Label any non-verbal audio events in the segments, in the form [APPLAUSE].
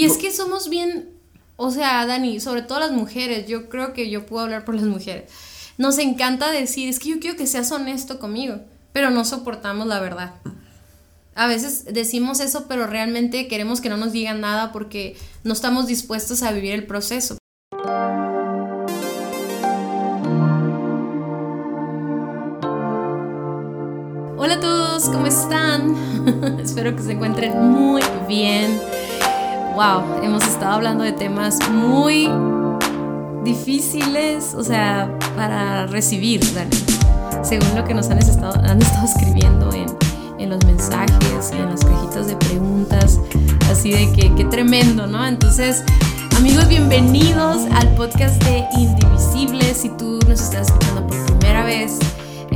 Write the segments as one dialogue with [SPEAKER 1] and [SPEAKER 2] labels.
[SPEAKER 1] Y es que somos bien, o sea, Dani, sobre todo las mujeres, yo creo que yo puedo hablar por las mujeres. Nos encanta decir, es que yo quiero que seas honesto conmigo, pero no soportamos la verdad. A veces decimos eso, pero realmente queremos que no nos digan nada porque no estamos dispuestos a vivir el proceso. Hola a todos, ¿cómo están? [LAUGHS] Espero que se encuentren muy bien. Wow, hemos estado hablando de temas muy difíciles, o sea, para recibir, Dani. Según lo que nos han estado, han estado escribiendo en, en los mensajes en las cajitas de preguntas, así de que qué tremendo, ¿no? Entonces, amigos, bienvenidos al podcast de Indivisibles. Si tú nos estás escuchando por primera vez,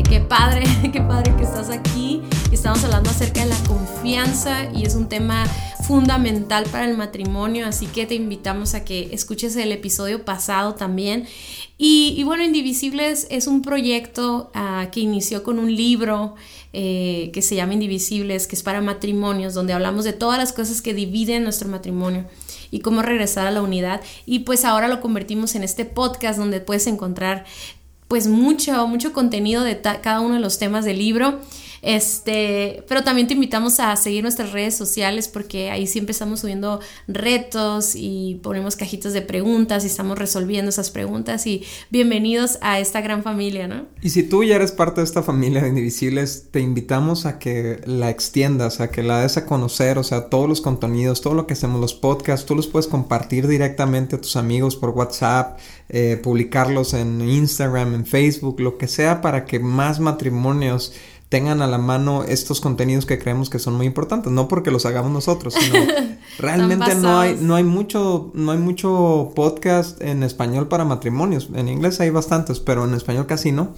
[SPEAKER 1] qué padre, [LAUGHS] qué padre que estás aquí. Estamos hablando acerca de la confianza y es un tema fundamental para el matrimonio, así que te invitamos a que escuches el episodio pasado también. Y, bueno, Indivisibles es un proyecto uh, que inició con un libro eh, que se llama Indivisibles, que es para matrimonios, donde hablamos de todas las cosas que dividen nuestro matrimonio y cómo regresar a la unidad. Y pues ahora lo convertimos en este podcast donde puedes encontrar pues mucho, mucho contenido de cada uno de los temas del libro. Este, pero también te invitamos a seguir nuestras redes sociales porque ahí siempre estamos subiendo retos y ponemos cajitas de preguntas y estamos resolviendo esas preguntas y bienvenidos a esta gran familia, ¿no?
[SPEAKER 2] Y si tú ya eres parte de esta familia de Indivisibles, te invitamos a que la extiendas, a que la des a conocer, o sea, todos los contenidos, todo lo que hacemos, los podcasts, tú los puedes compartir directamente a tus amigos por WhatsApp, eh, publicarlos en Instagram, en Facebook, lo que sea para que más matrimonios tengan a la mano estos contenidos que creemos que son muy importantes, no porque los hagamos nosotros, sino [LAUGHS] realmente no hay no hay mucho no hay mucho podcast en español para matrimonios. En inglés hay bastantes, pero en español casi no.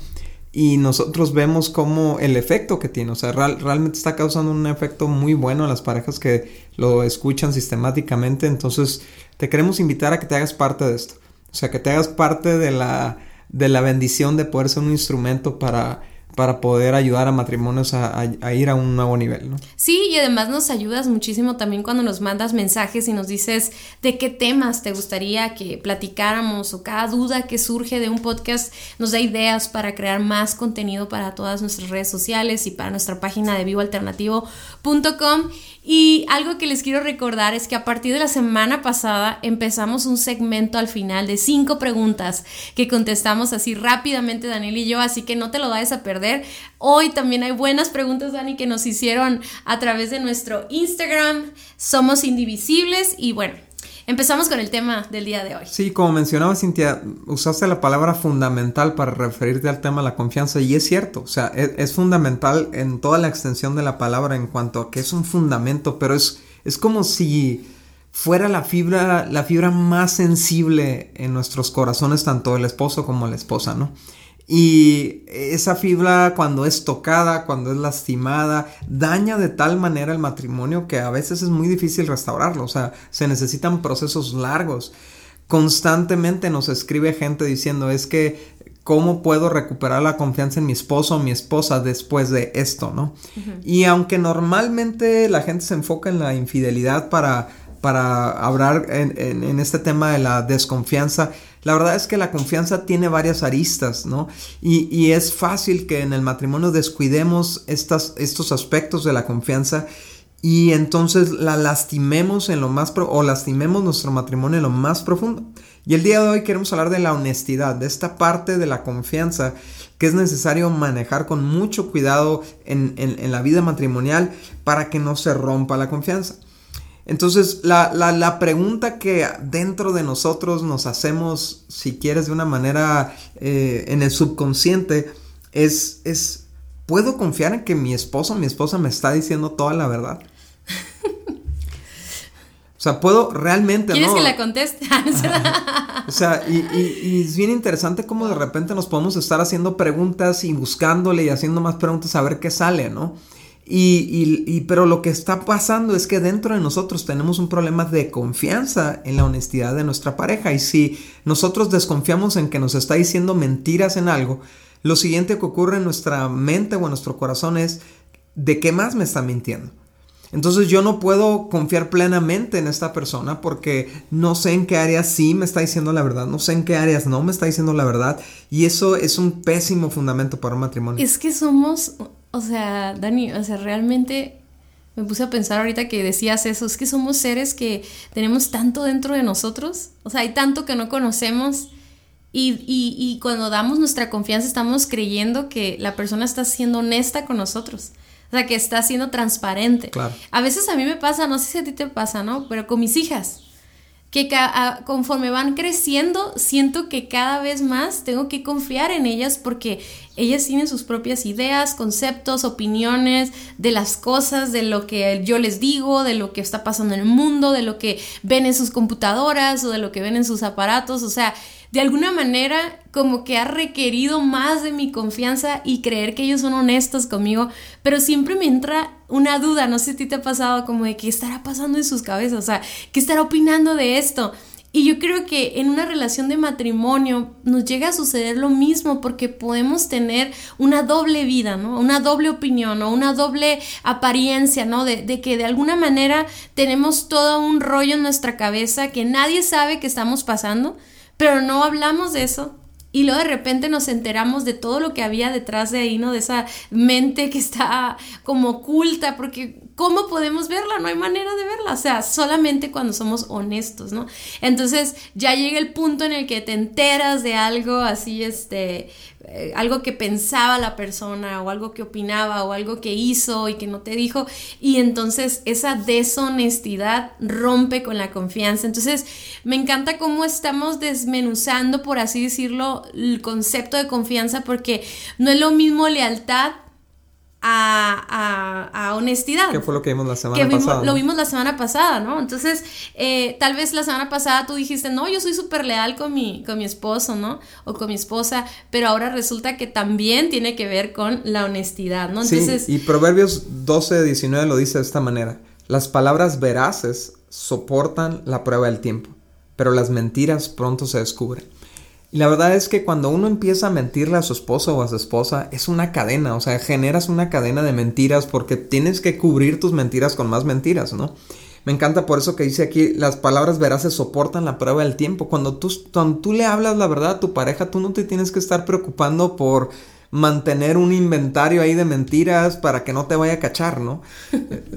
[SPEAKER 2] Y nosotros vemos como el efecto que tiene, o sea, realmente está causando un efecto muy bueno a las parejas que lo escuchan sistemáticamente, entonces te queremos invitar a que te hagas parte de esto. O sea, que te hagas parte de la de la bendición de poder ser un instrumento para para poder ayudar a matrimonios a, ir a un nuevo nivel, ¿no?
[SPEAKER 1] Sí, y además nos ayudas muchísimo también cuando nos mandas mensajes y nos dices de qué temas te gustaría que platicáramos o cada duda que surge de un podcast nos da ideas para crear más contenido para todas nuestras redes sociales y para nuestra página de vivoalternativo.com. Y algo que les quiero recordar es que a partir de la semana pasada empezamos un segmento al final de cinco preguntas que contestamos así rápidamente Daniel y yo, así que no te lo vayas a perder. Hoy también hay buenas preguntas, Dani, que nos hicieron a través de nuestro Instagram. Somos indivisibles y bueno, Empezamos con el tema del día de hoy.
[SPEAKER 2] Sí, como mencionaba Cintia, usaste la palabra fundamental para referirte al tema de la confianza y es cierto, o sea, es, es, fundamental en toda la extensión de la palabra en cuanto a que es un fundamento, pero es, es como si fuera la fibra, la fibra más sensible en nuestros corazones, tanto el esposo como la esposa, ¿no? Y esa fibra cuando es tocada, cuando es lastimada, daña de tal manera el matrimonio que a veces es muy difícil restaurarlo. O sea, se necesitan procesos largos. Constantemente nos escribe gente diciendo es que cómo puedo recuperar la confianza en mi esposo o mi esposa después de esto, ¿no? Y aunque normalmente la gente se enfoca en la infidelidad para, para hablar en, en este tema de la desconfianza, la verdad es que la confianza tiene varias aristas, ¿no? Y, es fácil que en el matrimonio descuidemos estas, estos aspectos de la confianza y entonces la lastimemos en lo más o lastimemos nuestro matrimonio en lo más profundo. Y el día de hoy queremos hablar de la honestidad, de esta parte de la confianza que es necesario manejar con mucho cuidado en la vida matrimonial para que no se rompa la confianza. Entonces, la, pregunta que dentro de nosotros nos hacemos, si quieres, de una manera eh, en el subconsciente, es, es, ¿puedo confiar en que mi esposo o mi esposa me está diciendo toda la verdad? O sea, puedo realmente...
[SPEAKER 1] ¿Quieres que la conteste? [LAUGHS]
[SPEAKER 2] o sea, y, y, es bien interesante cómo de repente nos podemos estar haciendo preguntas y buscándole y haciendo más preguntas a ver qué sale, ¿no? Y, pero lo que está pasando es que dentro de nosotros tenemos un problema de confianza en la honestidad de nuestra pareja. Y si nosotros desconfiamos en que nos está diciendo mentiras en algo, lo siguiente que ocurre en nuestra mente o en nuestro corazón es, ¿de qué más me está mintiendo? Entonces yo no puedo confiar plenamente en esta persona porque no sé en qué áreas sí me está diciendo la verdad, no sé en qué áreas no me está diciendo la verdad y eso es un pésimo fundamento para un matrimonio.
[SPEAKER 1] Es que somos, o sea, Dani, o sea, realmente me puse a pensar ahorita que decías eso, es que somos seres que tenemos tanto dentro de nosotros, o sea, hay tanto que no conocemos y, y cuando damos nuestra confianza estamos creyendo que la persona está siendo honesta con nosotros. O sea, que está siendo transparente.
[SPEAKER 2] Claro.
[SPEAKER 1] A veces a mí me pasa, no sé si a ti te pasa, ¿no? Pero con mis hijas, que conforme van creciendo, siento que cada vez más tengo que confiar en ellas porque ellas tienen sus propias ideas, conceptos, opiniones de las cosas, de lo que yo les digo, de lo que está pasando en el mundo, de lo que ven en sus computadoras o de lo que ven en sus aparatos. O sea, de alguna manera como que ha requerido más de mi confianza y creer que ellos son honestos conmigo, pero siempre me entra una duda, no sé si a ti te ha pasado como de qué estará pasando en sus cabezas, o sea, qué estará opinando de esto. Y yo creo que en una relación de matrimonio nos llega a suceder lo mismo porque podemos tener una doble vida, ¿no? Una doble opinión o una doble apariencia, ¿no? De, de, que de alguna manera tenemos todo un rollo en nuestra cabeza que nadie sabe que estamos pasando pero no hablamos de eso. Y luego de repente nos enteramos de todo lo que había detrás de ahí, ¿no? De esa mente que está como oculta, porque ¿cómo podemos verla? No hay manera de verla, o sea, solamente cuando somos honestos, ¿no? Entonces ya llega el punto en el que te enteras de algo así, este, eh, algo que pensaba la persona o algo que opinaba o algo que hizo y que no te dijo y entonces esa deshonestidad rompe con la confianza. Entonces me encanta cómo estamos desmenuzando, por así decirlo, el concepto de confianza porque no es lo mismo lealtad a, honestidad.
[SPEAKER 2] ¿Qué fue lo que vimos la semana pasada?
[SPEAKER 1] Lo vimos la semana pasada, ¿no? Entonces, eh, tal vez la semana pasada tú dijiste, no, yo soy súper leal con mi, con mi esposo, ¿no? O con mi esposa, pero ahora resulta que también tiene que ver con la honestidad, ¿no?
[SPEAKER 2] Entonces, sí, y Proverbios 12, 19 lo dice de esta manera, las palabras veraces soportan la prueba del tiempo, pero las mentiras pronto se descubren. Y la verdad es que cuando uno empieza a mentirle a su esposo o a su esposa, es una cadena, o sea, generas una cadena de mentiras porque tienes que cubrir tus mentiras con más mentiras, ¿no? Me encanta por eso que dice aquí, las palabras veraces soportan la prueba del tiempo. Cuando tú, cuando tú le hablas la verdad a tu pareja, tú no te tienes que estar preocupando por mantener un inventario ahí de mentiras para que no te vaya a cachar, ¿no?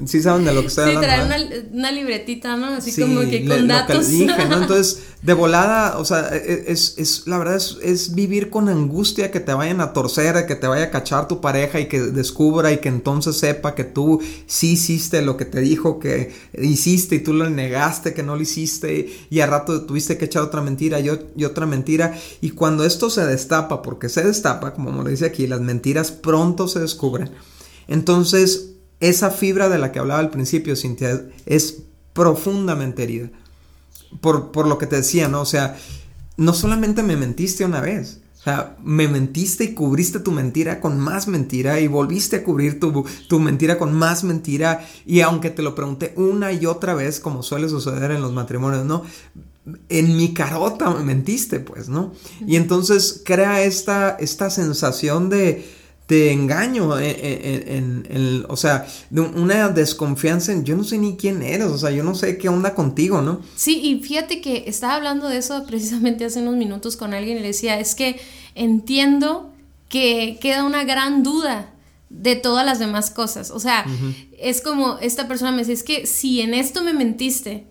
[SPEAKER 2] Sí saben de lo que estoy hablando.
[SPEAKER 1] Sí, traer una, libretita, ¿no? Así como que con datos.
[SPEAKER 2] dije, ¿no? [LAUGHS] Entonces, de volada, o sea, e, e, es, es la verdad es, es, vivir con angustia que te vayan a torcer, que te vaya a cachar tu pareja y que descubra y que entonces sepa que tú sí hiciste lo que te dijo que hiciste y tú lo negaste que no lo hiciste y a rato tuviste que echar otra mentira y, y otra mentira y cuando esto se destapa, porque se destapa, como le aquí, las mentiras pronto se descubren. Entonces, esa fibra de la que hablaba al principio, Cintia, es profundamente herida. Por, por, lo que te decía, ¿no? O sea, no solamente me mentiste una vez, o sea, me mentiste y cubriste tu mentira con más mentira y volviste a cubrir tu, tu, mentira con más mentira y aunque te lo pregunté una y otra vez, como suele suceder en los matrimonios, ¿no? En mi carota me mentiste, pues, ¿no? Y entonces crea esta, esta sensación de, de engaño, en, o sea, de una desconfianza en yo no sé ni quién eres, o sea, yo no sé qué onda contigo, ¿no?
[SPEAKER 1] Sí, y fíjate que estaba hablando de eso precisamente hace unos minutos con alguien y le decía, es que entiendo que queda una gran duda de todas las demás cosas, o sea, es como esta persona me dice, es que si en esto me mentiste,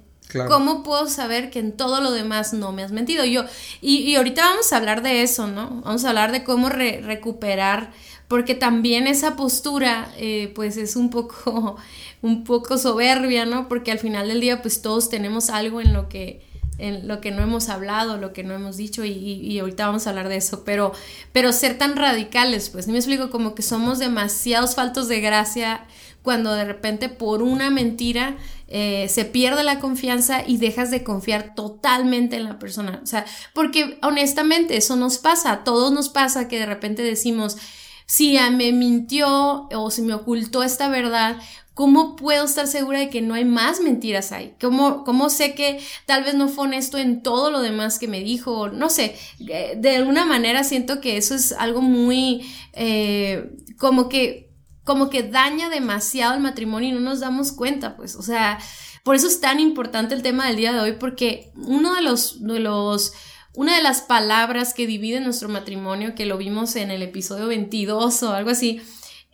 [SPEAKER 1] ¿Cómo puedo saber que en todo lo demás no me has mentido? Yo, y, ahorita vamos a hablar de eso, ¿no? Vamos a hablar de cómo recuperar, porque también esa postura, eh, pues es un poco, [LAUGHS] un poco soberbia, ¿no? Porque al final del día, pues todos tenemos algo en lo que, en lo que no hemos hablado, lo que no hemos dicho, y, ahorita vamos a hablar de eso, pero, pero ser tan radicales, pues, ni me explico, como que somos demasiados faltos de gracia cuando de repente por una mentira eh, se pierde la confianza y dejas de confiar totalmente en la persona. O sea, porque honestamente eso nos pasa, a todos nos pasa que de repente decimos, si me mintió o si me ocultó esta verdad, ¿cómo puedo estar segura de que no hay más mentiras ahí? ¿Cómo, cómo sé que tal vez no fue honesto en todo lo demás que me dijo? No sé, de alguna manera siento que eso es algo muy eh, como que como que daña demasiado el matrimonio y no nos damos cuenta, pues, o sea, por eso es tan importante el tema del día de hoy, porque uno de los, de los, una de las palabras que divide nuestro matrimonio, que lo vimos en el episodio 22 o algo así,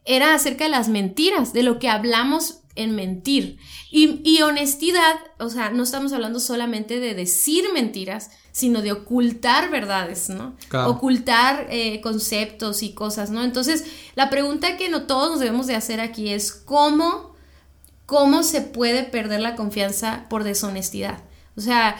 [SPEAKER 1] era acerca de las mentiras, de lo que hablamos en mentir. Y, honestidad, o sea, no estamos hablando solamente de decir mentiras, sino de ocultar verdades, ¿no? Ocultar eh, conceptos y cosas, ¿no? Entonces, la pregunta que no todos nos debemos de hacer aquí es cómo, cómo se puede perder la confianza por deshonestidad. O sea,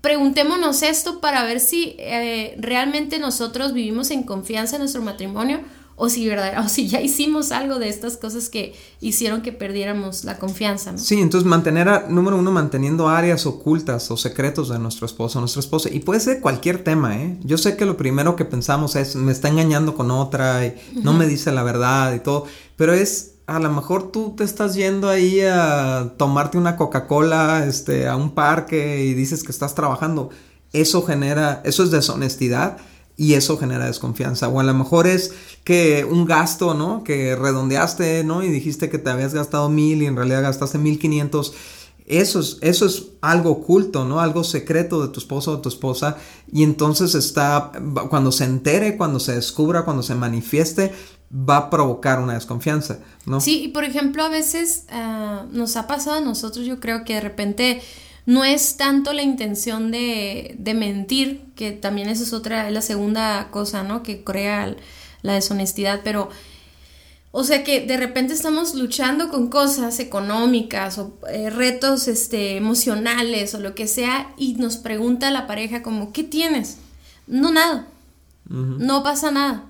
[SPEAKER 1] preguntémonos esto para ver si eh, realmente nosotros vivimos en confianza en nuestro matrimonio o si, [LAUGHS] o si ya hicimos algo de estas cosas que hicieron que perdiéramos la confianza. ¿no?
[SPEAKER 2] Sí, entonces mantener, a, número uno, manteniendo áreas ocultas o secretos de nuestro esposo o nuestra esposa. Y puede ser cualquier tema, ¿eh? Yo sé que lo primero que pensamos es, me está engañando con otra y no me dice la verdad y todo, pero es... A lo mejor tú te estás yendo ahí a tomarte una Coca-Cola este, a un parque y dices que estás trabajando. Eso genera, eso es deshonestidad y eso genera desconfianza. O a lo mejor es que un gasto, ¿no? Que redondeaste, ¿no? Y dijiste que te habías gastado mil y en realidad gastaste mil quinientos. Eso es, eso es algo oculto, ¿no? Algo secreto de tu esposo o tu esposa. Y entonces está, cuando se entere, cuando se descubra, cuando se manifieste, va a provocar una desconfianza, ¿no?
[SPEAKER 1] Sí, y por ejemplo, a veces ah, nos ha pasado a nosotros, yo creo que de repente no es tanto la intención de, de mentir, que también esa es otra, es la segunda cosa, ¿no? Que crea la deshonestidad, pero... O sea que de repente estamos luchando con cosas económicas o eh, retos este, emocionales o lo que sea y nos pregunta la pareja como, ¿qué tienes? No, nada. No pasa nada.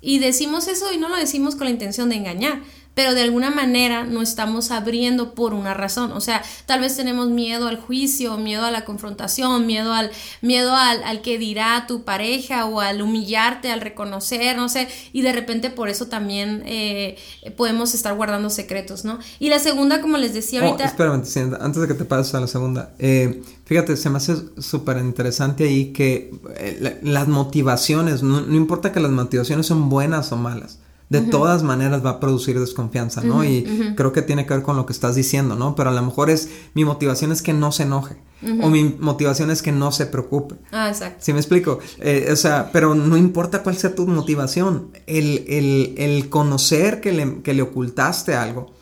[SPEAKER 1] Y decimos eso y no lo decimos con la intención de engañar, pero de alguna manera no estamos abriendo por una razón. O sea, tal vez tenemos miedo al juicio, miedo a la confrontación, miedo al, miedo al, al que dirá tu pareja o al humillarte, al reconocer, no sé, y de repente por eso también eh, podemos estar guardando secretos, ¿no? Y la segunda, como les decía
[SPEAKER 2] oh,
[SPEAKER 1] ahorita...
[SPEAKER 2] espérame, antes de que te pases a la segunda, eh, fíjate, se me hace súper interesante ahí que eh, las motivaciones, no importa que las motivaciones son buenas o malas, de todas maneras va a producir desconfianza, ¿no? y creo que tiene que ver con lo que estás diciendo, ¿no? Pero a lo mejor es, mi motivación es que no se enoje. O mi motivación es que no se preocupe.
[SPEAKER 1] Ah, exacto.
[SPEAKER 2] ¿Sí me explico? Eh, o sea, pero no importa cuál sea tu motivación, el, el, el conocer que le, que le ocultaste algo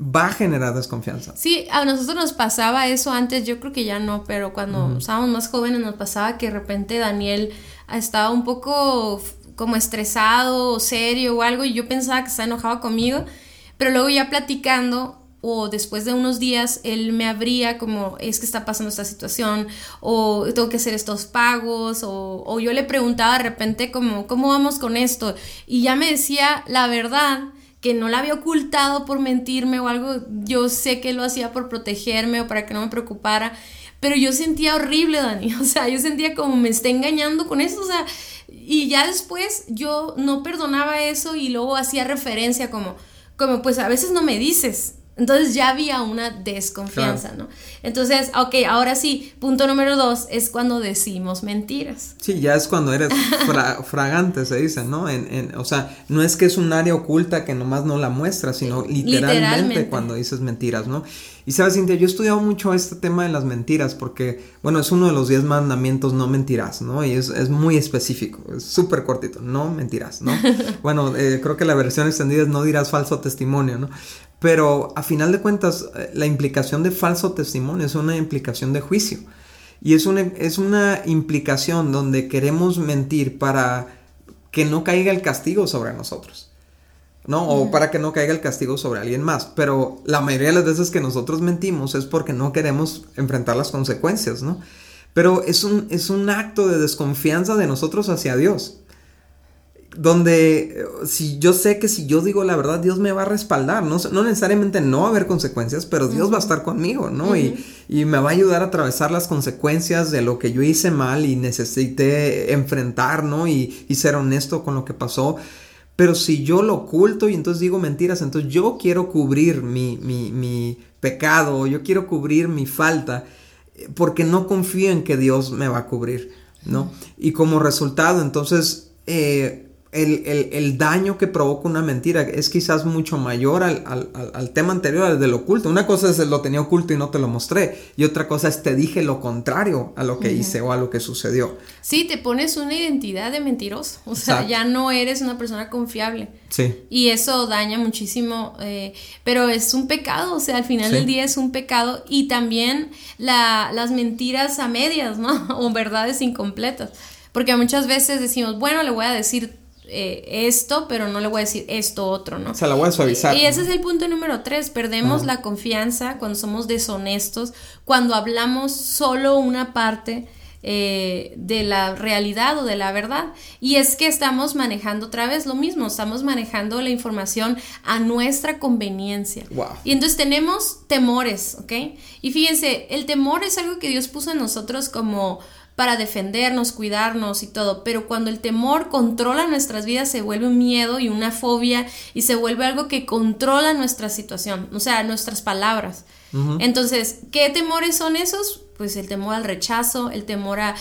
[SPEAKER 2] va a generar desconfianza.
[SPEAKER 1] Sí, a nosotros nos pasaba eso antes, yo creo que ya no, pero cuando estábamos más jóvenes nos pasaba que de repente Daniel estaba un poco como estresado o serio o algo y yo pensaba que estaba enojado conmigo, pero luego ya platicando o después de unos días él me abría como es que está pasando esta situación o tengo que hacer estos pagos o, yo le preguntaba de repente como cómo vamos con esto y ya me decía la verdad que no la había ocultado por mentirme o algo, yo sé que lo hacía por protegerme o para que no me preocupara, pero yo sentía horrible, Dani, [LAUGHS] o sea, yo sentía como me está engañando con eso, o sea, y ya después yo no perdonaba eso y luego hacía referencia como, como pues a veces no me dices. Entonces ya había una desconfianza, ¿no? Entonces, ok, ahora sí, punto número dos es cuando decimos mentiras.
[SPEAKER 2] Sí, ya es cuando eres [LAUGHS] fragante, se dice, ¿no? En, o sea, no es que es un área oculta que nomás no la muestras, sino literalmente, cuando dices mentiras, ¿no? Y sabes, Cintia, yo he estudiado mucho este tema de las mentiras porque, bueno, es uno de los diez mandamientos, no mentirás, ¿no? Y es, es muy específico, es súper cortito, no mentirás, ¿no? [LAUGHS] bueno, eh, creo que la versión extendida es no dirás falso testimonio, ¿no? Pero a final de cuentas, eh, la implicación de falso testimonio es una implicación de juicio. Y es una, es una implicación donde queremos mentir para que no caiga el castigo sobre nosotros. ¿no? O para que no caiga el castigo sobre alguien más. Pero la mayoría de las veces que nosotros mentimos es porque no queremos enfrentar las consecuencias, ¿no? Pero es un, es un acto de desconfianza de nosotros hacia Dios donde si yo sé que si yo digo la verdad, Dios me va a respaldar, no, no necesariamente no va a haber consecuencias, pero Dios va a estar conmigo, ¿no? y, y, me va a ayudar a atravesar las consecuencias de lo que yo hice mal y necesité enfrentar, ¿no? Y, y ser honesto con lo que pasó. Pero si yo lo oculto y entonces digo mentiras, entonces yo quiero cubrir mi, mi, mi pecado, yo quiero cubrir mi falta, eh, porque no confío en que Dios me va a cubrir, ¿no? Y como resultado, entonces... Eh, el, daño que provoca una mentira es quizás mucho mayor al, tema anterior, al del oculto. Una cosa es lo tenía oculto y no te lo mostré, y otra cosa es te dije lo contrario a lo que hice o a lo que sucedió.
[SPEAKER 1] Sí, te pones una identidad de mentiroso, o sea, ya no eres una persona confiable.
[SPEAKER 2] Sí.
[SPEAKER 1] Y eso daña muchísimo, eh, pero es un pecado, o sea, al final del día es un pecado y también las mentiras a medias, ¿no? [LAUGHS] o verdades incompletas. Porque muchas veces decimos, bueno, le voy a decir eh, esto, pero no le voy a decir esto otro, ¿no?
[SPEAKER 2] O sea, la voy a suavizar.
[SPEAKER 1] Y ese es el punto número tres, perdemos la confianza cuando somos deshonestos, cuando hablamos solo una parte eh, de la realidad o de la verdad. Y es que estamos manejando otra vez lo mismo, estamos manejando la información a nuestra conveniencia. Y entonces tenemos temores, ¿ok? Y fíjense, el temor es algo que Dios puso en nosotros como para defendernos, cuidarnos y todo, pero cuando el temor controla nuestras vidas se vuelve un miedo y una fobia y se vuelve algo que controla nuestra situación, o sea, nuestras palabras. Entonces, ¿qué temores son esos? Pues el temor al rechazo, el temor a,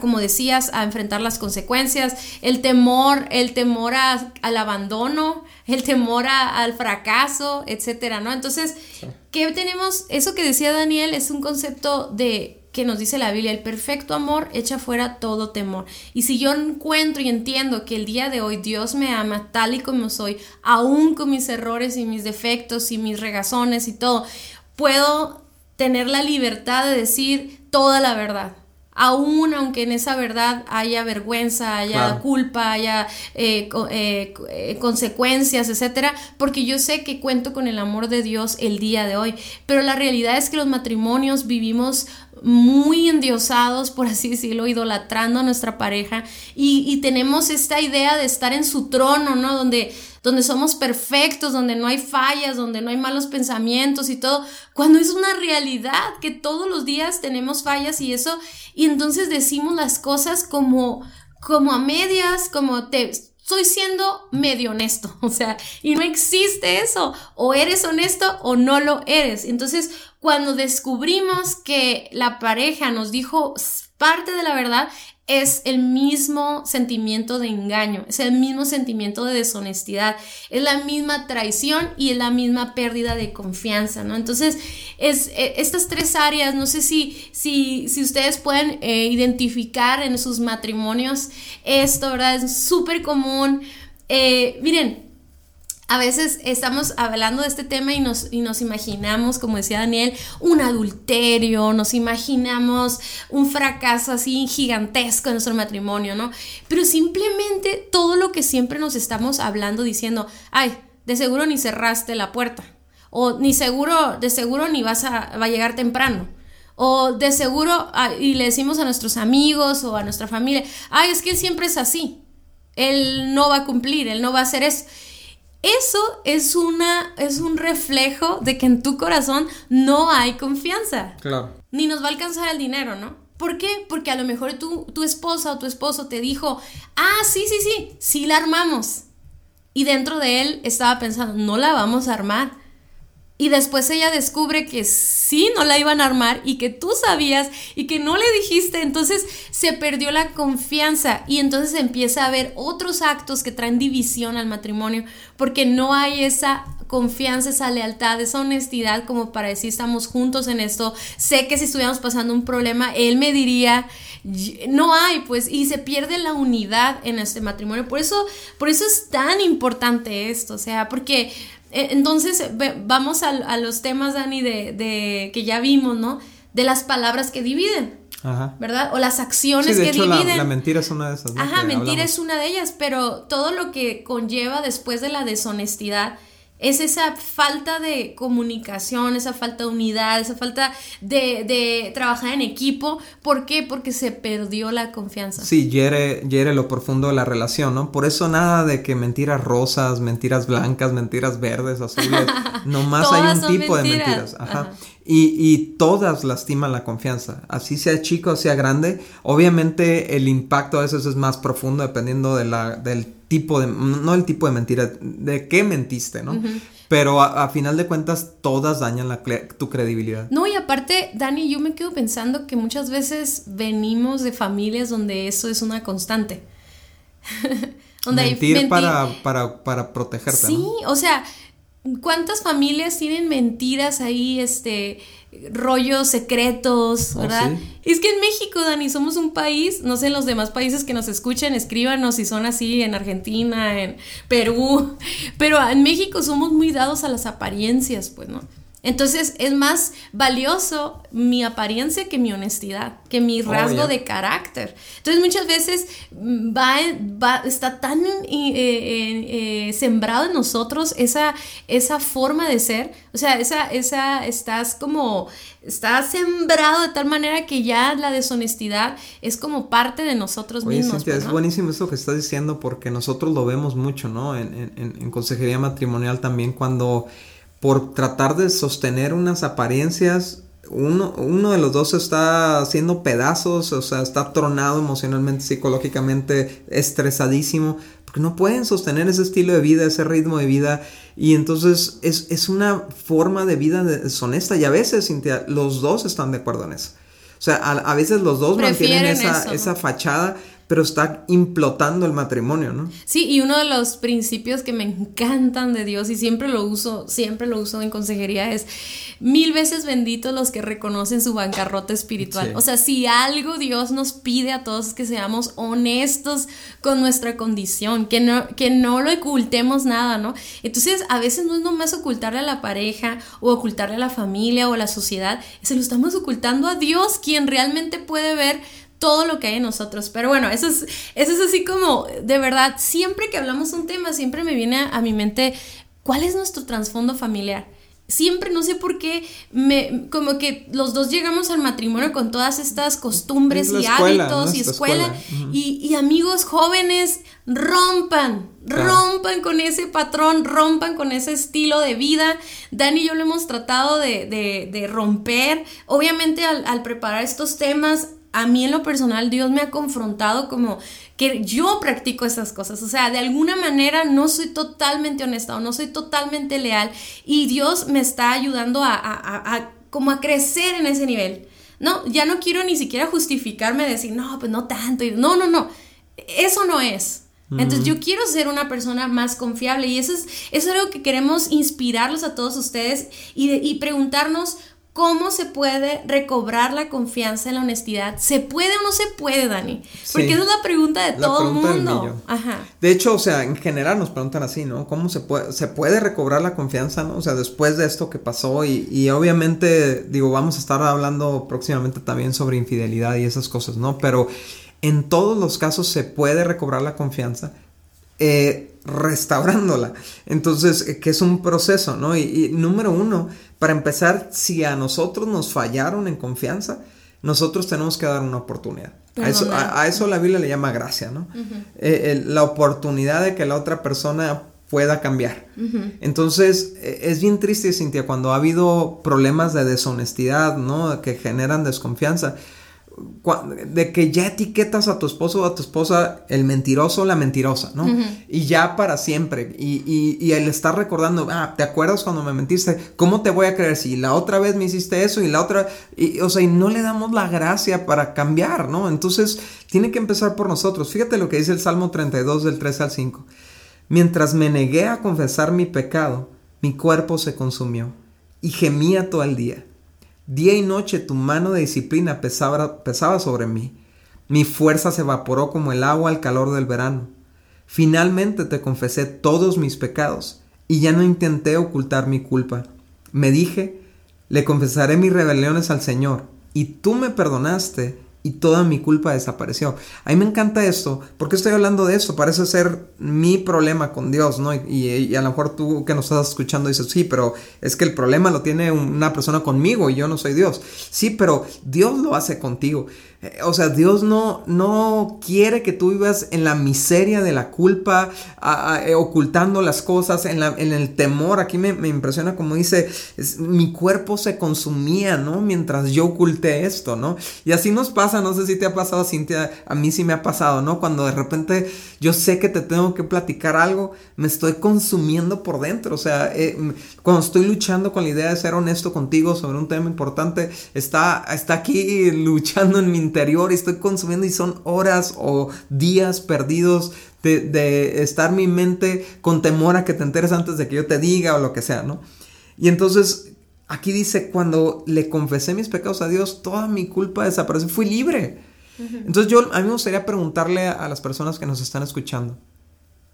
[SPEAKER 1] como decías, a enfrentar las consecuencias, el temor, el temor al abandono, el temor al fracaso, etcétera, ¿no? Entonces, ¿qué tenemos? Eso que decía Daniel es un concepto de que nos dice la Biblia, el perfecto amor echa fuera todo temor. Y si yo encuentro y entiendo que el día de hoy Dios me ama tal y como soy, aún con mis errores y mis defectos y mis regazones y todo, puedo tener la libertad de decir toda la verdad. Aún aunque en esa verdad haya vergüenza, haya culpa, haya eh, eh, eh, consecuencias, etcétera, porque yo sé que cuento con el amor de Dios el día de hoy. Pero la realidad es que los matrimonios vivimos muy endiosados, por así decirlo, idolatrando a nuestra pareja y, tenemos esta idea de estar en su trono, ¿no? Donde, donde somos perfectos, donde no hay fallas, donde no hay malos pensamientos y todo, cuando es una realidad que todos los días tenemos fallas y eso, y entonces decimos las cosas como, como a medias, como te estoy siendo medio honesto, [LAUGHS] o sea, y no existe eso, o eres honesto o no lo eres. Entonces, cuando descubrimos que la pareja nos dijo parte de la verdad, es el mismo sentimiento de engaño, es el mismo sentimiento de deshonestidad, es la misma traición y es la misma pérdida de confianza, ¿no? Entonces, es, e, estas tres áreas, no sé si, si, si ustedes pueden eh, identificar en sus matrimonios esto, ¿verdad? Es súper común. Eh, miren, a veces estamos hablando de este tema y nos, y nos imaginamos, como decía Daniel, un adulterio, nos imaginamos un fracaso así gigantesco en nuestro matrimonio, ¿no? Pero simplemente todo lo que siempre nos estamos hablando diciendo, ay, de seguro ni cerraste la puerta, o ni seguro, de seguro ni vas a, va a llegar temprano. O de seguro, y le decimos a nuestros amigos o a nuestra familia, ay, es que él siempre es así. Él no va a cumplir, él no va a hacer eso. Eso es, una, es un reflejo de que en tu corazón no hay confianza.
[SPEAKER 2] Claro.
[SPEAKER 1] Ni nos va a alcanzar el dinero, ¿no? ¿Por qué? Porque a lo mejor tu, tu esposa o tu esposo te dijo, ah, sí, sí, sí, sí la armamos. Y dentro de él estaba pensando, no la vamos a armar y después ella descubre que sí no la iban a armar y que tú sabías y que no le dijiste, entonces se perdió la confianza y entonces empieza a haber otros actos que traen división al matrimonio porque no hay esa confianza, esa lealtad, esa honestidad como para decir estamos juntos en esto. Sé que si estuviéramos pasando un problema, él me diría, no hay, pues, y se pierde la unidad en este matrimonio. Por eso, por eso es tan importante esto, o sea, porque entonces, vamos a, los temas, Dani, de, que ya vimos, ¿no? De las palabras que dividen. Ajá. ¿Verdad? O las acciones que dividen.
[SPEAKER 2] La, mentira es una de esas.
[SPEAKER 1] Ajá, mentira es una de ellas, pero todo lo que conlleva después de la deshonestidad es esa falta de comunicación, esa falta de unidad, esa falta de, trabajar en equipo. ¿Por qué? Porque se perdió la confianza.
[SPEAKER 2] Sí, hiere, lo profundo de la relación, ¿no? Por eso nada de que mentiras rosas, mentiras blancas, mentiras verdes, azules. [LAUGHS] Nomás hay un tipo de mentiras. Ajá. Y, y, todas lastiman la confianza. Así sea chico sea grande. Obviamente el impacto a veces es más profundo dependiendo de la, del tipo de, no el tipo de mentira, de qué mentiste, ¿no? Pero a, final de cuentas todas dañan la, tu credibilidad.
[SPEAKER 1] No, y aparte, Dani, yo me quedo pensando que muchas veces venimos de familias donde eso es una constante. [LAUGHS] Donde
[SPEAKER 2] mentir,
[SPEAKER 1] hay mentir
[SPEAKER 2] para, para, para protegerte.
[SPEAKER 1] Sí, o sea, ¿cuántas familias tienen mentiras ahí, este, rollos secretos,
[SPEAKER 2] Oh,
[SPEAKER 1] ¿verdad?
[SPEAKER 2] sí.
[SPEAKER 1] Es que en México, Dani, somos un país, no sé en los demás países que nos escuchan, escríbanos si son así en Argentina, en Perú, [LAUGHS] pero en México somos muy dados a las apariencias, pues, ¿no? Entonces es más valioso mi apariencia que mi honestidad, que mi
[SPEAKER 2] Oh,
[SPEAKER 1] rasgo de carácter. Entonces muchas veces mm, va, va- está tan eh, eh, eh, sembrado en nosotros esa, esa forma de ser, o sea, esa, esa, estás como, estás sembrado de tal manera que ya la deshonestidad es como parte de nosotros
[SPEAKER 2] Oye,
[SPEAKER 1] mismos.
[SPEAKER 2] Cintia, es buenísimo esto que estás diciendo porque nosotros lo vemos mucho, ¿no? En- en- en consejería matrimonial también cuando por tratar de sostener unas apariencias, uno, uno de los dos está haciendo pedazos, o sea, está tronado emocionalmente, psicológicamente, estresadísimo, porque no pueden sostener ese estilo de vida, ese ritmo de vida, y entonces es, es una forma de vida deshonesta, y a veces, Cintia, los dos están de acuerdo en eso. O sea, a, a veces los dos mantienen
[SPEAKER 1] Prefieren
[SPEAKER 2] esa,
[SPEAKER 1] eso,
[SPEAKER 2] esa fachada, pero está implotando el matrimonio, ¿no?
[SPEAKER 1] Sí, y uno de los principios que me encantan de Dios y siempre lo uso, siempre lo uso en consejería es mil veces benditos los que reconocen su bancarrota espiritual.
[SPEAKER 2] Sí.
[SPEAKER 1] O sea, si algo Dios nos pide a todos es que seamos honestos con nuestra condición, que no, que no lo ocultemos nada, ¿no? Entonces, a veces no es nomás ocultarle a la pareja o ocultarle a la familia o a la sociedad, se lo estamos ocultando a Dios, quien realmente puede ver todo lo que hay en nosotros. Pero bueno, eso es, eso es así como, de verdad, siempre que hablamos un tema, siempre me viene a, a mi mente, ¿cuál es nuestro trasfondo familiar? Siempre, no sé por qué, me, como que los dos llegamos al matrimonio con todas estas costumbres y
[SPEAKER 2] escuela,
[SPEAKER 1] hábitos y escuela, y, y amigos jóvenes, rompan,
[SPEAKER 2] Claro.
[SPEAKER 1] rompan con ese patrón, rompan con ese estilo de vida. Dani y yo lo hemos tratado de, de- de romper. Obviamente al, al preparar estos temas, a mí en lo personal Dios me ha confrontado como que yo practico esas cosas. O sea, de alguna manera no soy totalmente honesta o no soy totalmente leal y Dios me está ayudando a, a- a- a como a crecer en ese nivel. No, ya no quiero ni siquiera justificarme, decir, no, pues no tanto. y- No, no, no. Eso no es. Entonces yo quiero ser una persona más confiable y eso es, eso es algo que queremos inspirarlos a todos ustedes y, de- y preguntarnos cómo se puede recobrar la confianza en la honestidad. ¿Se puede o no se puede, Dani? Porque
[SPEAKER 2] Sí.
[SPEAKER 1] esa es la pregunta de
[SPEAKER 2] La
[SPEAKER 1] todo el mundo. Ajá.
[SPEAKER 2] De hecho, o sea, en general nos preguntan así, ¿no? ¿Cómo se puede, se puede recobrar la confianza, ¿no? O sea, después de esto que pasó y, y obviamente, digo, vamos a estar hablando próximamente también sobre infidelidad y esas cosas, ¿no? Pero en todos los casos se puede recobrar la confianza eh, restaurándola. Entonces, eh, que es un proceso, ¿no? Y, y número uno, para empezar, si a nosotros nos fallaron en confianza, nosotros tenemos que dar una oportunidad. A eso,
[SPEAKER 1] Perdonar.
[SPEAKER 2] a- a eso la Biblia le llama gracia, ¿no? Eh, el- la oportunidad de que la otra persona pueda cambiar. Entonces, eh, es bien triste, Cintia, cuando ha habido problemas de deshonestidad, ¿no? Que generan desconfianza. De que ya etiquetas a tu esposo o a tu esposa el mentiroso o la mentirosa, ¿no? Y ya para siempre. Y, y, y el estar recordando, ah, ¿te acuerdas cuando me mentiste? ¿Cómo te voy a creer si la otra vez me hiciste eso y la otra... Y, o sea, y no le damos la gracia para cambiar, ¿no? Entonces, tiene que empezar por nosotros. Fíjate lo que dice el Salmo 32 del 3 al 5. Mientras me negué a confesar mi pecado, mi cuerpo se consumió y gemía todo el día. Día y noche tu mano de disciplina pesaba, pesaba sobre mí. Mi fuerza se evaporó como el agua al calor del verano. Finalmente te confesé todos mis pecados y ya no intenté ocultar mi culpa. Me dije, le confesaré mis rebeliones al Señor y tú me perdonaste y toda mi culpa desapareció. A mí me encanta esto, porque estoy hablando de esto, parece ser mi problema con Dios, ¿no? Y, y a lo mejor tú que nos estás escuchando dices, sí, pero es que el problema lo tiene una persona conmigo y yo no soy Dios. Sí, pero Dios lo hace contigo. O sea, Dios no, no quiere que tú vivas en la miseria de la culpa, eh, ocultando las cosas, en, la- en el temor. Aquí me, me impresiona como dice, mi cuerpo se consumía, ¿no? Mientras yo oculté esto, ¿no? Y así nos pasa pasa, no sé si te ha pasado, Cintia, a mí sí me ha pasado, ¿no? Cuando de repente yo sé que te tengo que platicar algo, me estoy consumiendo por dentro, o sea, eh, cuando estoy luchando con la idea de ser honesto contigo sobre un tema importante, está, está aquí [LAUGHS] luchando en mi interior y estoy consumiendo y son horas o días perdidos de, de estar mi mente con temor a que te enteres antes de que yo te diga o lo que sea, ¿no? Y entonces Aquí dice, cuando le confesé mis pecados a Dios, toda mi culpa desapareció, fui libre. Entonces yo, a mí me gustaría preguntarle a, las personas que nos están escuchando,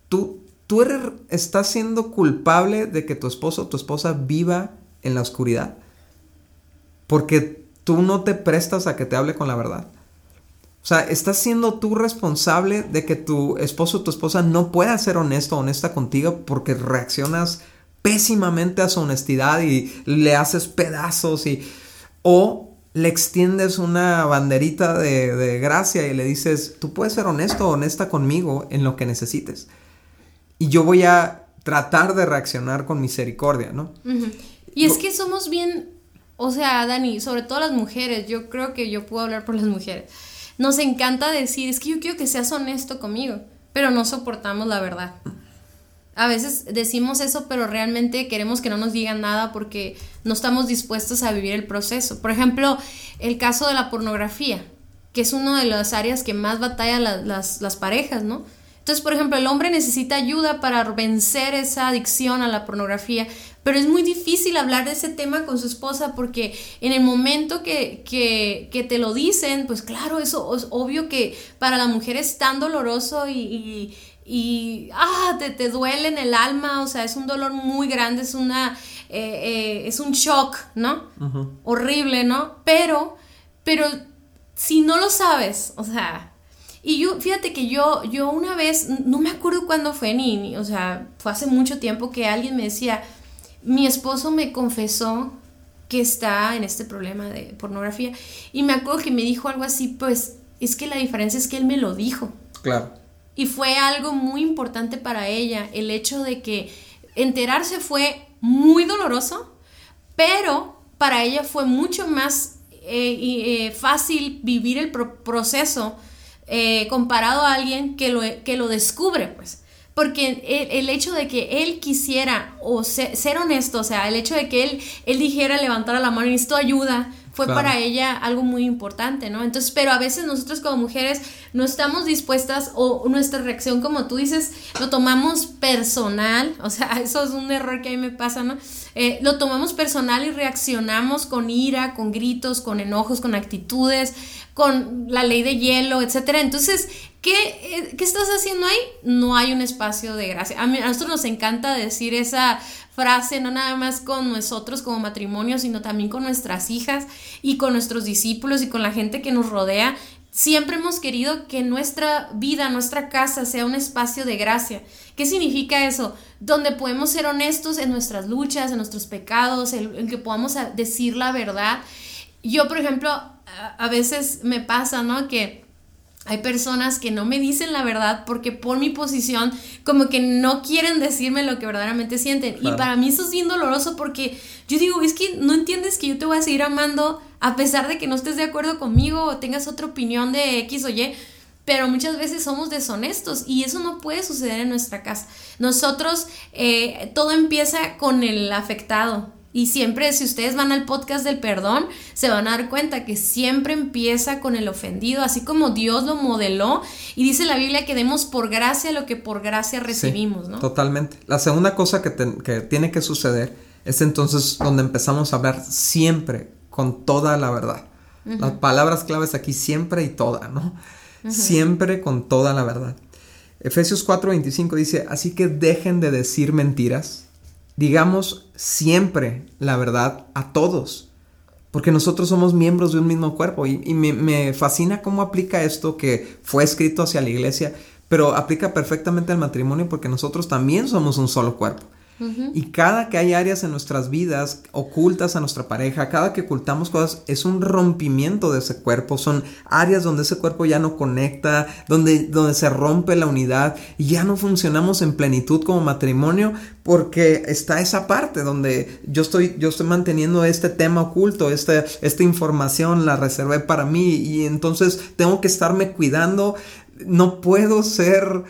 [SPEAKER 2] ¿tú, tú eres, estás siendo culpable de que tu esposo o tu esposa viva en la oscuridad? Porque tú no te prestas a que te hable con la verdad. O sea, estás siendo tú responsable de que tu esposo o tu esposa no pueda ser honesto o honesta contigo porque reaccionas pésimamente a su honestidad y le haces pedazos y... O le extiendes una banderita de, gracia y le dices, tú puedes ser honesto o honesta conmigo en lo que necesites. Y yo voy a tratar de reaccionar con misericordia, ¿no?
[SPEAKER 1] Y es que somos bien, o sea, Dani, sobre todo las mujeres, yo creo que yo puedo hablar por las mujeres. Nos encanta decir, es que yo quiero que seas honesto conmigo, pero no soportamos la verdad. A veces decimos eso, pero realmente queremos que no nos digan nada porque no estamos dispuestos a vivir el proceso. Por ejemplo, el caso de la pornografía, que es una de las áreas que más batalla las, parejas, ¿no? Entonces, por ejemplo, el hombre necesita ayuda para vencer esa adicción a la pornografía, pero es muy difícil hablar de ese tema con su esposa porque en el momento que, que, te lo dicen, pues claro, eso es obvio que para la mujer es tan doloroso y y ah, te, te, duele en el alma, o sea, es un dolor muy grande, es una, eh, eh, es un shock, ¿no? Horrible, ¿no? Pero, pero si no lo sabes, o sea, y yo, fíjate que yo, yo una vez, no me acuerdo cuándo fue, ni, ni, o sea, fue hace mucho tiempo que alguien me decía, mi esposo me confesó que está en este problema de pornografía, y me acuerdo que me dijo algo así, pues, es que la diferencia es que él me lo dijo.
[SPEAKER 2] Claro.
[SPEAKER 1] Y fue algo muy importante para ella, el hecho de que enterarse fue muy doloroso, pero para ella fue mucho más eh, eh, fácil vivir el proceso eh, comparado a alguien que lo, que lo descubre, pues. Porque el, hecho de que él quisiera o ser, honesto, o sea, el hecho de que él, él dijera levantar la mano y necesito ayuda, fue para ella algo muy importante, ¿no? Entonces, pero a veces nosotros como mujeres no estamos dispuestas o nuestra reacción, como tú dices, lo tomamos personal, o sea, [LAUGHS] eso es un error que a mí me pasa, ¿no? Eh, lo tomamos personal y reaccionamos con ira, con gritos, con enojos, con actitudes, con la ley de hielo, etcétera. Entonces, ¿qué, eh, ¿qué estás haciendo ahí? No hay un espacio de gracia. A, a nosotros nos encanta decir esa frase, no nada más con nosotros como matrimonio, sino también con nuestras hijas y con nuestros discípulos y con la gente que nos rodea. Siempre hemos querido que nuestra vida, nuestra casa sea un espacio de gracia. ¿Qué significa eso? Donde podemos ser honestos en nuestras luchas, en nuestros pecados, en, que podamos decir la verdad. Yo, por ejemplo, a veces me pasa, ¿no? Que hay personas que no me dicen la verdad porque por mi posición como que no quieren decirme lo que verdaderamente sienten. Y para mí eso es bien doloroso porque yo digo, es que no entiendes que yo te voy a seguir amando a pesar de que no estés de acuerdo conmigo o tengas otra opinión de X o Y. Pero muchas veces somos deshonestos y eso no puede suceder en nuestra casa. Nosotros, eh, todo empieza con el afectado. Y siempre, si ustedes van al podcast del perdón, se van a dar cuenta que siempre empieza con el ofendido, así como Dios lo modeló. Y dice la Biblia que demos por gracia lo que por gracia recibimos, ¿no?
[SPEAKER 2] Totalmente. La segunda cosa que, tiene que suceder es entonces donde empezamos a hablar siempre con toda la verdad. Las palabras claves aquí siempre y toda, ¿no? Siempre con toda la verdad. Efesios 4:25 dice, así que dejen de decir mentiras digamos siempre la verdad a todos, porque nosotros somos miembros de un mismo cuerpo y, me, fascina cómo aplica esto que fue escrito hacia la iglesia, pero aplica perfectamente al matrimonio porque nosotros también somos un solo cuerpo. Y cada que hay áreas en nuestras vidas ocultas a nuestra pareja, cada que ocultamos cosas, es un rompimiento de ese cuerpo. Son áreas donde ese cuerpo ya no conecta, donde, donde se rompe la unidad y ya no funcionamos en plenitud como matrimonio porque está esa parte donde yo estoy, yo estoy manteniendo este tema oculto, este, esta información la reservé para mí y entonces tengo que estarme cuidando. No puedo ser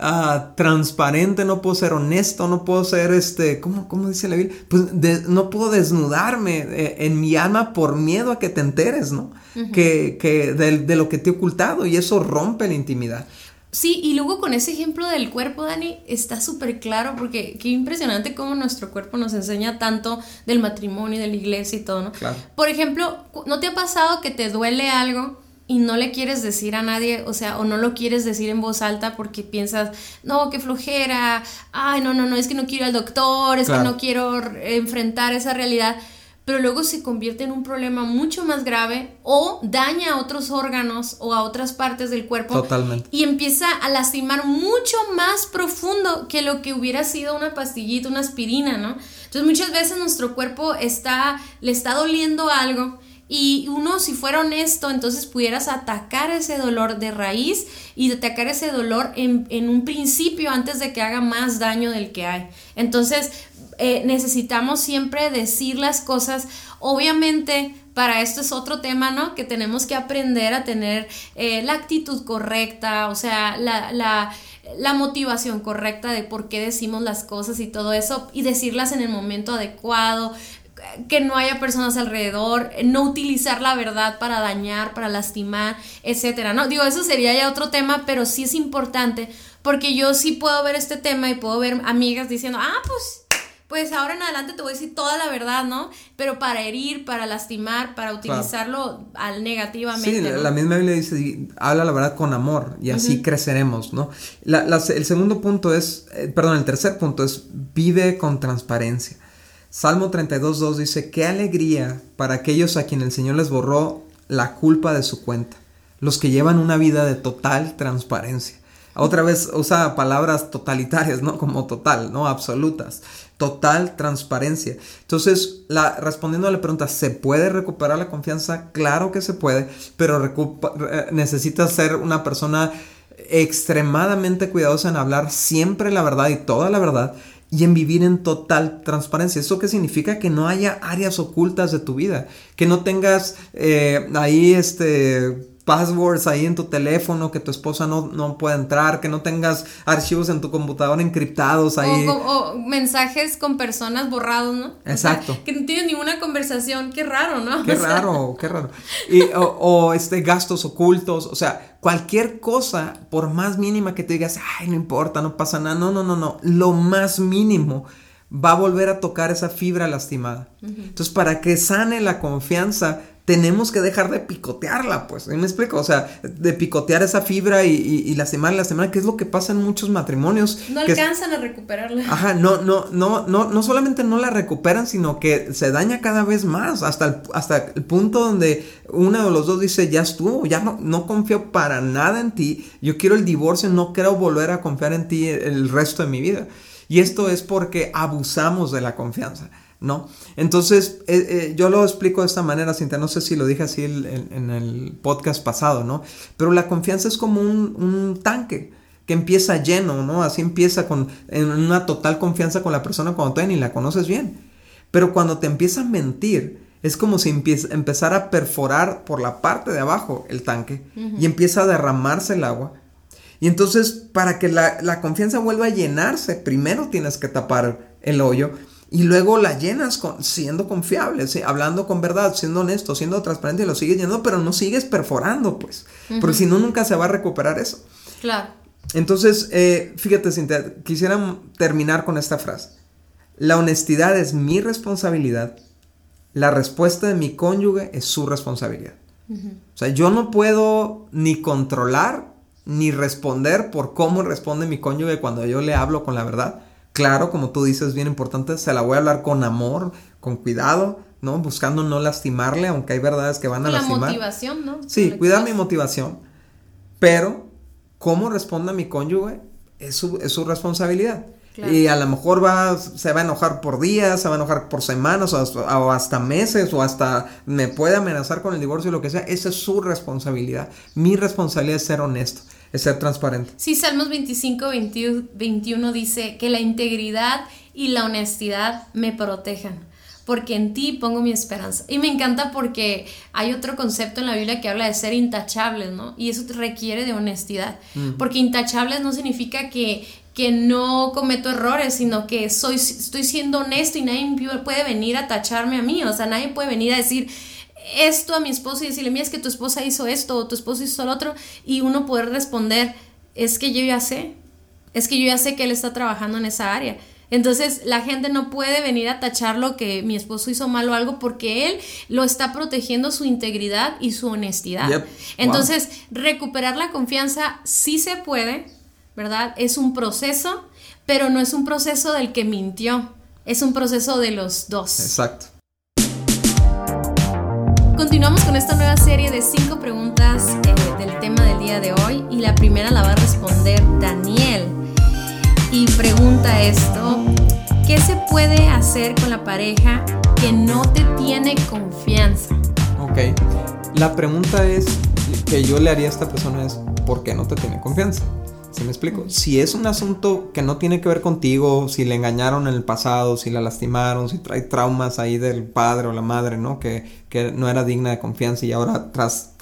[SPEAKER 2] Ah, transparente, no puedo ser honesto, no puedo ser este, ¿cómo, cómo dice la Biblia? Pues no puedo desnudarme eh, en mi alma por miedo a que te enteres, ¿no? Que, que de, de, lo que te he ocultado y eso rompe la intimidad.
[SPEAKER 1] Sí, y luego con ese ejemplo del cuerpo, Dani, está súper claro porque qué impresionante cómo nuestro cuerpo nos enseña tanto del matrimonio, de la iglesia y todo, ¿no?
[SPEAKER 2] Claro.
[SPEAKER 1] Por ejemplo, ¿no te ha pasado que te duele algo y no le quieres decir a nadie, o sea, o no lo quieres decir en voz alta porque piensas, no, qué flojera, ay, no, no, no, es que no quiero al doctor, es que no quiero enfrentar esa realidad, pero luego se convierte en un problema mucho más grave o daña a otros órganos o a otras partes del cuerpo.
[SPEAKER 2] Totalmente.
[SPEAKER 1] Y empieza a lastimar mucho más profundo que lo que hubiera sido una pastillita, una aspirina, ¿no? Entonces muchas veces nuestro cuerpo está, le está doliendo algo y uno, si fuera honesto, entonces pudieras atacar ese dolor de raíz y atacar ese dolor en, un principio antes de que haga más daño del que hay. Entonces, eh, necesitamos siempre decir las cosas. Obviamente, para esto es otro tema, ¿no? Que tenemos que aprender a tener eh, la actitud correcta, o sea, la, la motivación correcta de por qué decimos las cosas y todo eso, y decirlas en el momento adecuado, que no haya personas alrededor, no utilizar la verdad para dañar, para lastimar, etcétera, ¿no? Digo, eso sería ya otro tema, pero sí es importante porque yo sí puedo ver este tema y puedo ver amigas diciendo, ah, pues pues ahora en adelante te voy a decir toda la verdad, ¿no? Pero para herir, para lastimar, para utilizarlo al negativamente.
[SPEAKER 2] Sí, la misma Biblia dice, habla la verdad con amor y así creceremos, ¿no? el segundo punto es, eh, perdón, el tercer punto es, vive con transparencia. Salmo 32.2 dice, qué alegría para aquellos a quienes el Señor les borró la culpa de su cuenta, los que llevan una vida de total transparencia. Otra vez usa palabras totalitarias, ¿no? Como total, ¿no? Absolutas. Total transparencia. Entonces, la, respondiendo a la pregunta, ¿se puede recuperar la confianza? Claro que se puede, pero eh, necesitas ser una persona extremadamente cuidadosa en hablar siempre la verdad y toda la verdad y en vivir en total transparencia. ¿Eso qué significa? Que no haya áreas ocultas de tu vida, que no tengas eh, ahí este passwords ahí en tu teléfono que tu esposa no, no pueda entrar, que no tengas archivos en tu computadora encriptados ahí.
[SPEAKER 1] O, mensajes con personas borrados, ¿no?
[SPEAKER 2] Exacto.
[SPEAKER 1] que no tienes ninguna conversación, qué raro, ¿no?
[SPEAKER 2] Qué [LAUGHS] raro, qué raro. Y, o, este, gastos ocultos, o sea, cualquier cosa, por más mínima que te digas, ay, no importa, no pasa nada, no, no, no, no, lo más mínimo va a volver a tocar esa fibra lastimada. Entonces, para que sane la confianza, tenemos que dejar de picotearla, pues. ¿Me explico? O sea, de picotear esa fibra y, y, y lastimar, lastimar, que es lo que pasa en muchos matrimonios.
[SPEAKER 1] No alcanzan a recuperarla.
[SPEAKER 2] Ajá, no, no, no, no, no solamente no la recuperan, sino que se daña cada vez más, hasta el, hasta el punto donde uno de los dos dice, ya estuvo, ya no, no confío para nada en ti, yo quiero el divorcio, no quiero volver a confiar en ti el resto de mi vida. Y esto es porque abusamos de la confianza. ¿No? Entonces, eh, eh, yo lo explico de esta manera, Cintia, no sé si lo dije así en, el podcast pasado, ¿no? Pero la confianza es como un, tanque que empieza lleno, ¿no? Así empieza con en una total confianza con la persona cuando tú ni la conoces bien. Pero cuando te empieza a mentir, es como si empezara a perforar por la parte de abajo el tanque y empieza a derramarse el agua. Y entonces, para que la, la confianza vuelva a llenarse, primero tienes que tapar el hoyo y luego la llenas con, siendo confiable, hablando con verdad, siendo honesto, siendo transparente y lo sigues llenando, pero no sigues perforando, pues. Porque si no, nunca se va a recuperar eso.
[SPEAKER 1] Claro.
[SPEAKER 2] Entonces, eh, fíjate, Cintia, quisiera terminar con esta frase. La honestidad es mi responsabilidad. La respuesta de mi cónyuge es su responsabilidad. O sea, yo no puedo ni controlar ni responder por cómo responde mi cónyuge cuando yo le hablo con la verdad Claro, como tú dices, bien importante, se la voy a hablar con amor, con cuidado, ¿no? Buscando no lastimarle, aunque hay verdades que van a lastimar. La
[SPEAKER 1] motivación, ¿no?
[SPEAKER 2] Sí, cuidar mi motivación. Pero, cómo responda mi cónyuge es su, es su responsabilidad. Y a lo mejor va, se va a enojar por días, se va a enojar por semanas o hasta, o hasta, meses o hasta me puede amenazar con el divorcio lo que sea. Esa es su responsabilidad. Mi responsabilidad es ser honesto, es ser transparente.
[SPEAKER 1] Sí, Salmos 25, 21 dice que la integridad y la honestidad me protejan porque en ti pongo mi esperanza. Y me encanta porque hay otro concepto en la Biblia que habla de ser intachables, ¿no? Y eso requiere de honestidad, mm. porque intachables no significa que, que no cometo errores, sino que soy, estoy siendo honesto y nadie puede venir a tacharme a mí, o sea, nadie puede venir a decir esto a mi esposo y decirle, mira, es que tu esposa hizo esto o tu esposo hizo lo otro, y uno poder responder, es que yo ya sé, es que yo ya sé que él está trabajando en esa área entonces la gente no puede venir a tacharlo que mi esposo hizo mal o algo porque él lo está protegiendo su integridad y su honestidad. Entonces recuperar la confianza sí se puede, ¿verdad? Es un proceso, pero no es un proceso del que mintió, es un proceso de los dos.
[SPEAKER 2] Exacto.
[SPEAKER 1] Continuamos con esta nueva serie de cinco preguntas eh, del tema del día de hoy y la primera la va a responder Daniel y pregunta esto, ¿qué se puede hacer con la pareja que no te tiene confianza?
[SPEAKER 2] Ok, la pregunta es, que yo le haría a esta persona es, ¿por qué no te tiene confianza? ¿Se me explico? Si es un asunto que no tiene que ver contigo, si le engañaron en el pasado, si la lastimaron, si trae traumas ahí del padre o la madre, ¿no? Que, que no era digna de confianza y ahora tras,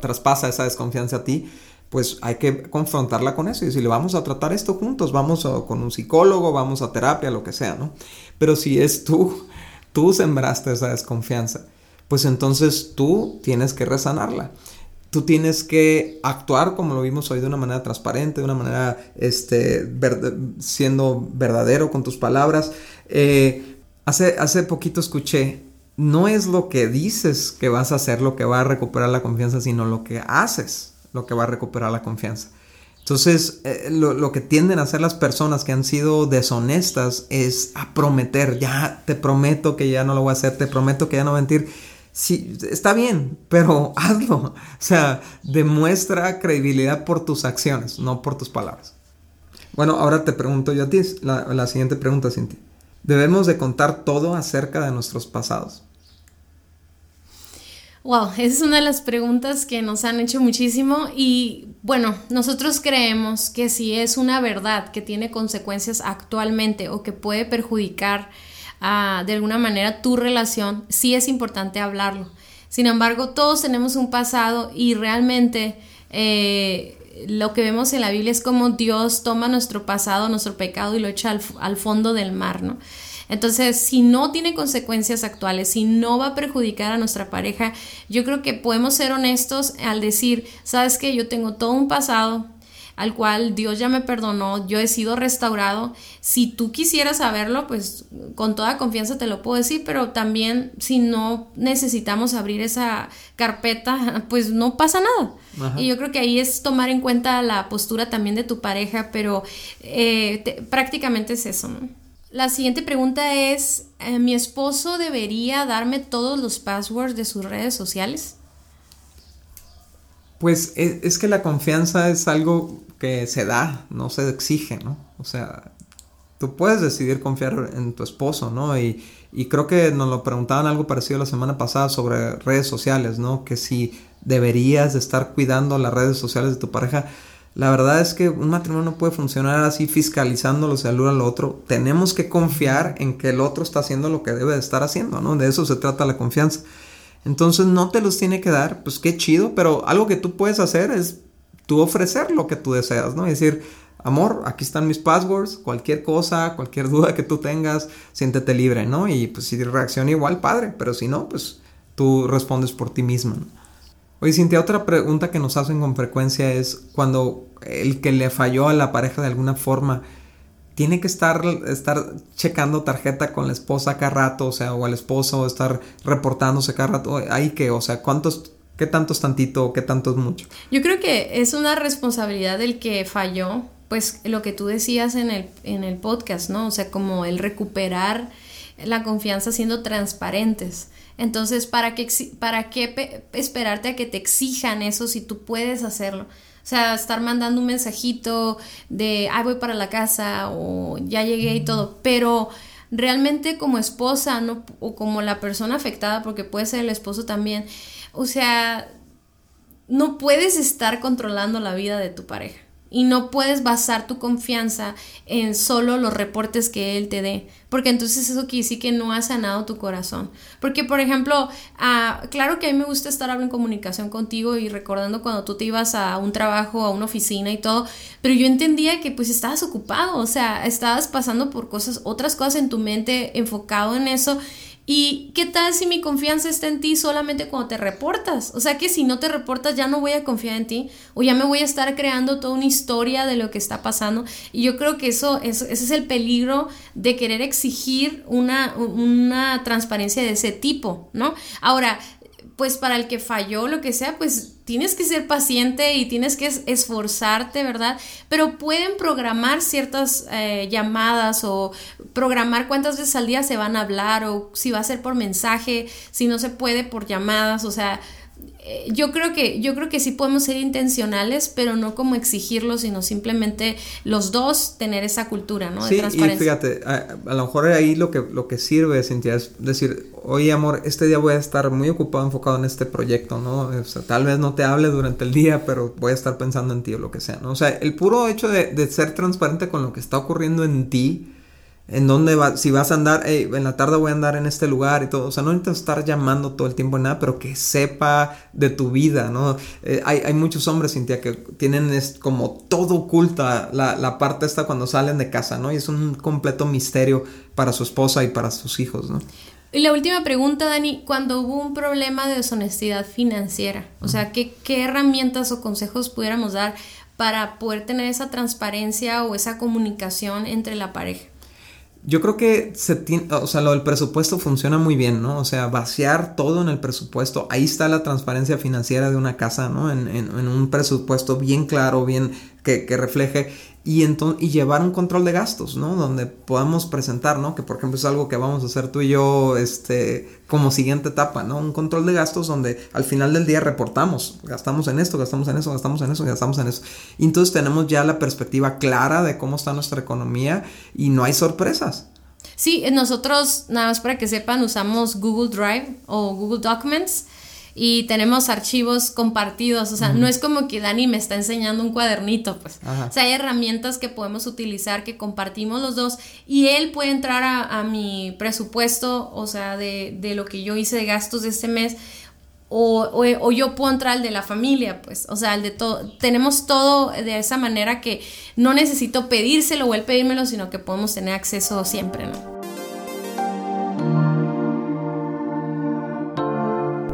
[SPEAKER 2] traspasa esa desconfianza a ti, pues hay que confrontarla con eso y decirle, vamos a tratar esto juntos, vamos con un psicólogo, vamos a terapia, lo que sea, ¿no? Pero si es tú, tú sembraste esa desconfianza, pues entonces tú tienes que resanarla. Tú tienes que actuar como lo vimos hoy de una manera transparente, de una manera este, siendo verdadero con tus palabras. Eh, hace, hace poquito escuché, no es lo que dices que vas a hacer lo que va a recuperar la confianza, sino lo que haces lo que va a recuperar la confianza. Entonces, eh, lo, que tienden a hacer las personas que han sido deshonestas es a prometer, ya te prometo que ya no lo voy a hacer, te prometo que ya no mentir. Sí, está bien, pero [LAUGHS] hazlo. O sea, demuestra credibilidad por tus acciones, no por tus palabras. Bueno, ahora te pregunto yo a ti, la, siguiente pregunta, Cintia. ¿Debemos de contar todo acerca de nuestros pasados?
[SPEAKER 1] Wow, esa es una de las preguntas que nos han hecho muchísimo y bueno, nosotros creemos que si es una verdad que tiene consecuencias actualmente o que puede perjudicar de alguna manera tu relación, sí es importante hablarlo. Sin embargo, todos tenemos un pasado y realmente eh, lo que vemos en la Biblia es como Dios toma nuestro pasado, nuestro pecado y lo echa al, al fondo del mar, ¿no? Entonces, si no tiene consecuencias actuales, si no va a perjudicar a nuestra pareja, yo creo que podemos ser honestos al decir, sabes que yo tengo todo un pasado al cual Dios ya me perdonó, yo he sido restaurado. Si tú quisieras saberlo, pues con toda confianza te lo puedo decir, pero también si no necesitamos abrir esa carpeta, [LAUGHS] pues no pasa nada. Y yo creo que ahí es tomar en cuenta la postura también de tu pareja, pero eh, prácticamente es eso, ¿no? La siguiente pregunta es, eh, ¿mi esposo debería darme todos los passwords de sus redes sociales?
[SPEAKER 2] Pues e, es, que la confianza es algo que se da, no se exige, ¿no? O sea, tú puedes decidir confiar en tu esposo, ¿no? Y, y creo que nos lo preguntaban algo parecido la semana pasada sobre redes sociales, ¿no? Que si deberías estar cuidando las redes sociales de tu pareja. La verdad es que un matrimonio no puede funcionar así fiscalizándolo el uno al otro. Tenemos que confiar en que el otro está haciendo lo que debe de estar haciendo, ¿no? De eso se trata la confianza. Entonces no te los tiene que dar, pues qué chido, pero algo que tú puedes hacer es tú ofrecer lo que tú deseas, ¿no? Es decir, amor, aquí están mis passwords, cualquier cosa, cualquier duda que tú tengas, siéntete libre, ¿no? Y pues si reacciona igual, padre, pero si no, pues tú respondes por ti misma, ¿no? Oye, Cintia, otra pregunta que nos hacen con frecuencia es cuando el que le falló a la pareja de alguna forma tiene que estar, estar checando tarjeta con la esposa cada rato, o sea, o al esposo, estar reportándose cada rato. Ahí que, o sea, ¿cuántos, qué tanto es tantito, qué tanto es mucho?
[SPEAKER 1] Yo creo que es una responsabilidad del que falló, pues lo que tú decías en el, en el podcast, ¿no? O sea, como el recuperar la confianza siendo transparentes. Entonces, ¿para qué, para qué esperarte a que te exijan eso si tú puedes hacerlo? O sea, estar mandando un mensajito de, ay, voy para la casa o ya llegué y todo, pero realmente como esposa no, o como la persona afectada, porque puede ser el esposo también, o sea, no puedes estar controlando la vida de tu pareja y no puedes basar tu confianza en solo los reportes que él te dé, porque entonces eso quiere decir que no ha sanado tu corazón. Porque, por ejemplo, ah, claro que a mí me gusta estar en comunicación contigo y recordando cuando tú te ibas a un trabajo, a una oficina y todo, pero yo entendía que pues estabas ocupado, o sea, estabas pasando por cosas, otras cosas en tu mente, enfocado en eso ¿Y qué tal si mi confianza está en ti solamente cuando te reportas? O sea que si no te reportas ya no voy a confiar en ti o ya me voy a estar creando toda una historia de lo que está pasando. Y yo creo que eso, ese es el peligro de querer exigir una, una transparencia de ese tipo, ¿no? Ahora, pues para el que falló, lo que sea, pues tienes que ser paciente y tienes que esforzarte, ¿verdad? Pero pueden programar ciertas eh, llamadas o programar cuántas veces al día se van a hablar o si va a ser por mensaje, si no se puede por llamadas, o sea, yo creo que yo creo que sí podemos ser intencionales, pero no como exigirlo, sino simplemente los dos tener esa cultura, ¿no?
[SPEAKER 2] De sí, y fíjate, a, lo mejor ahí lo que lo que sirve, Cintia, es decir, oye amor, este día voy a estar muy ocupado, enfocado en este proyecto, ¿no? O sea, tal vez no te hable durante el día, pero voy a estar pensando en ti o lo que sea, ¿no? O sea, el puro hecho de, de ser transparente con lo que está ocurriendo en ti en dónde va, si vas a andar, en la tarde voy a andar en este lugar y todo. O sea, no necesitas estar llamando todo el tiempo en nada, pero que sepa de tu vida, ¿no? Eh, hay, hay, muchos hombres, Cintia, que tienen es, como todo oculta la, la, parte esta cuando salen de casa, ¿no? Y es un completo misterio para su esposa y para sus hijos, ¿no?
[SPEAKER 1] Y la última pregunta, Dani, cuando hubo un problema de deshonestidad financiera, o sea, ¿qué, ¿qué herramientas o consejos pudiéramos dar para poder tener esa transparencia o esa comunicación entre la pareja?
[SPEAKER 2] Yo creo que se tiene, o sea, lo del presupuesto funciona muy bien, ¿no? O sea, vaciar todo en el presupuesto. Ahí está la transparencia financiera de una casa, ¿no? En, en, en un presupuesto bien claro, bien que, que refleje y, y llevar un control de gastos, ¿no? Donde podamos presentar, ¿no? Que por ejemplo es algo que vamos a hacer tú y yo, este, como siguiente etapa, ¿no? Un control de gastos donde al final del día reportamos, gastamos en esto, gastamos en eso, gastamos en eso, gastamos en eso. Y entonces tenemos ya la perspectiva clara de cómo está nuestra economía y no hay sorpresas.
[SPEAKER 1] Sí, nosotros, nada más para que sepan, usamos Google Drive o Google Documents y tenemos archivos compartidos, o sea, no es como que Dani me está enseñando un cuadernito, pues. O sea, hay herramientas que podemos utilizar que compartimos los dos y él puede entrar a, mi presupuesto, o sea, de, de, lo que yo hice de gastos de este mes. O, o, yo puedo entrar al de la familia, pues, o sea, el de todo, tenemos todo de esa manera que no necesito pedírselo o él pedírmelo, sino que podemos tener acceso siempre, ¿no?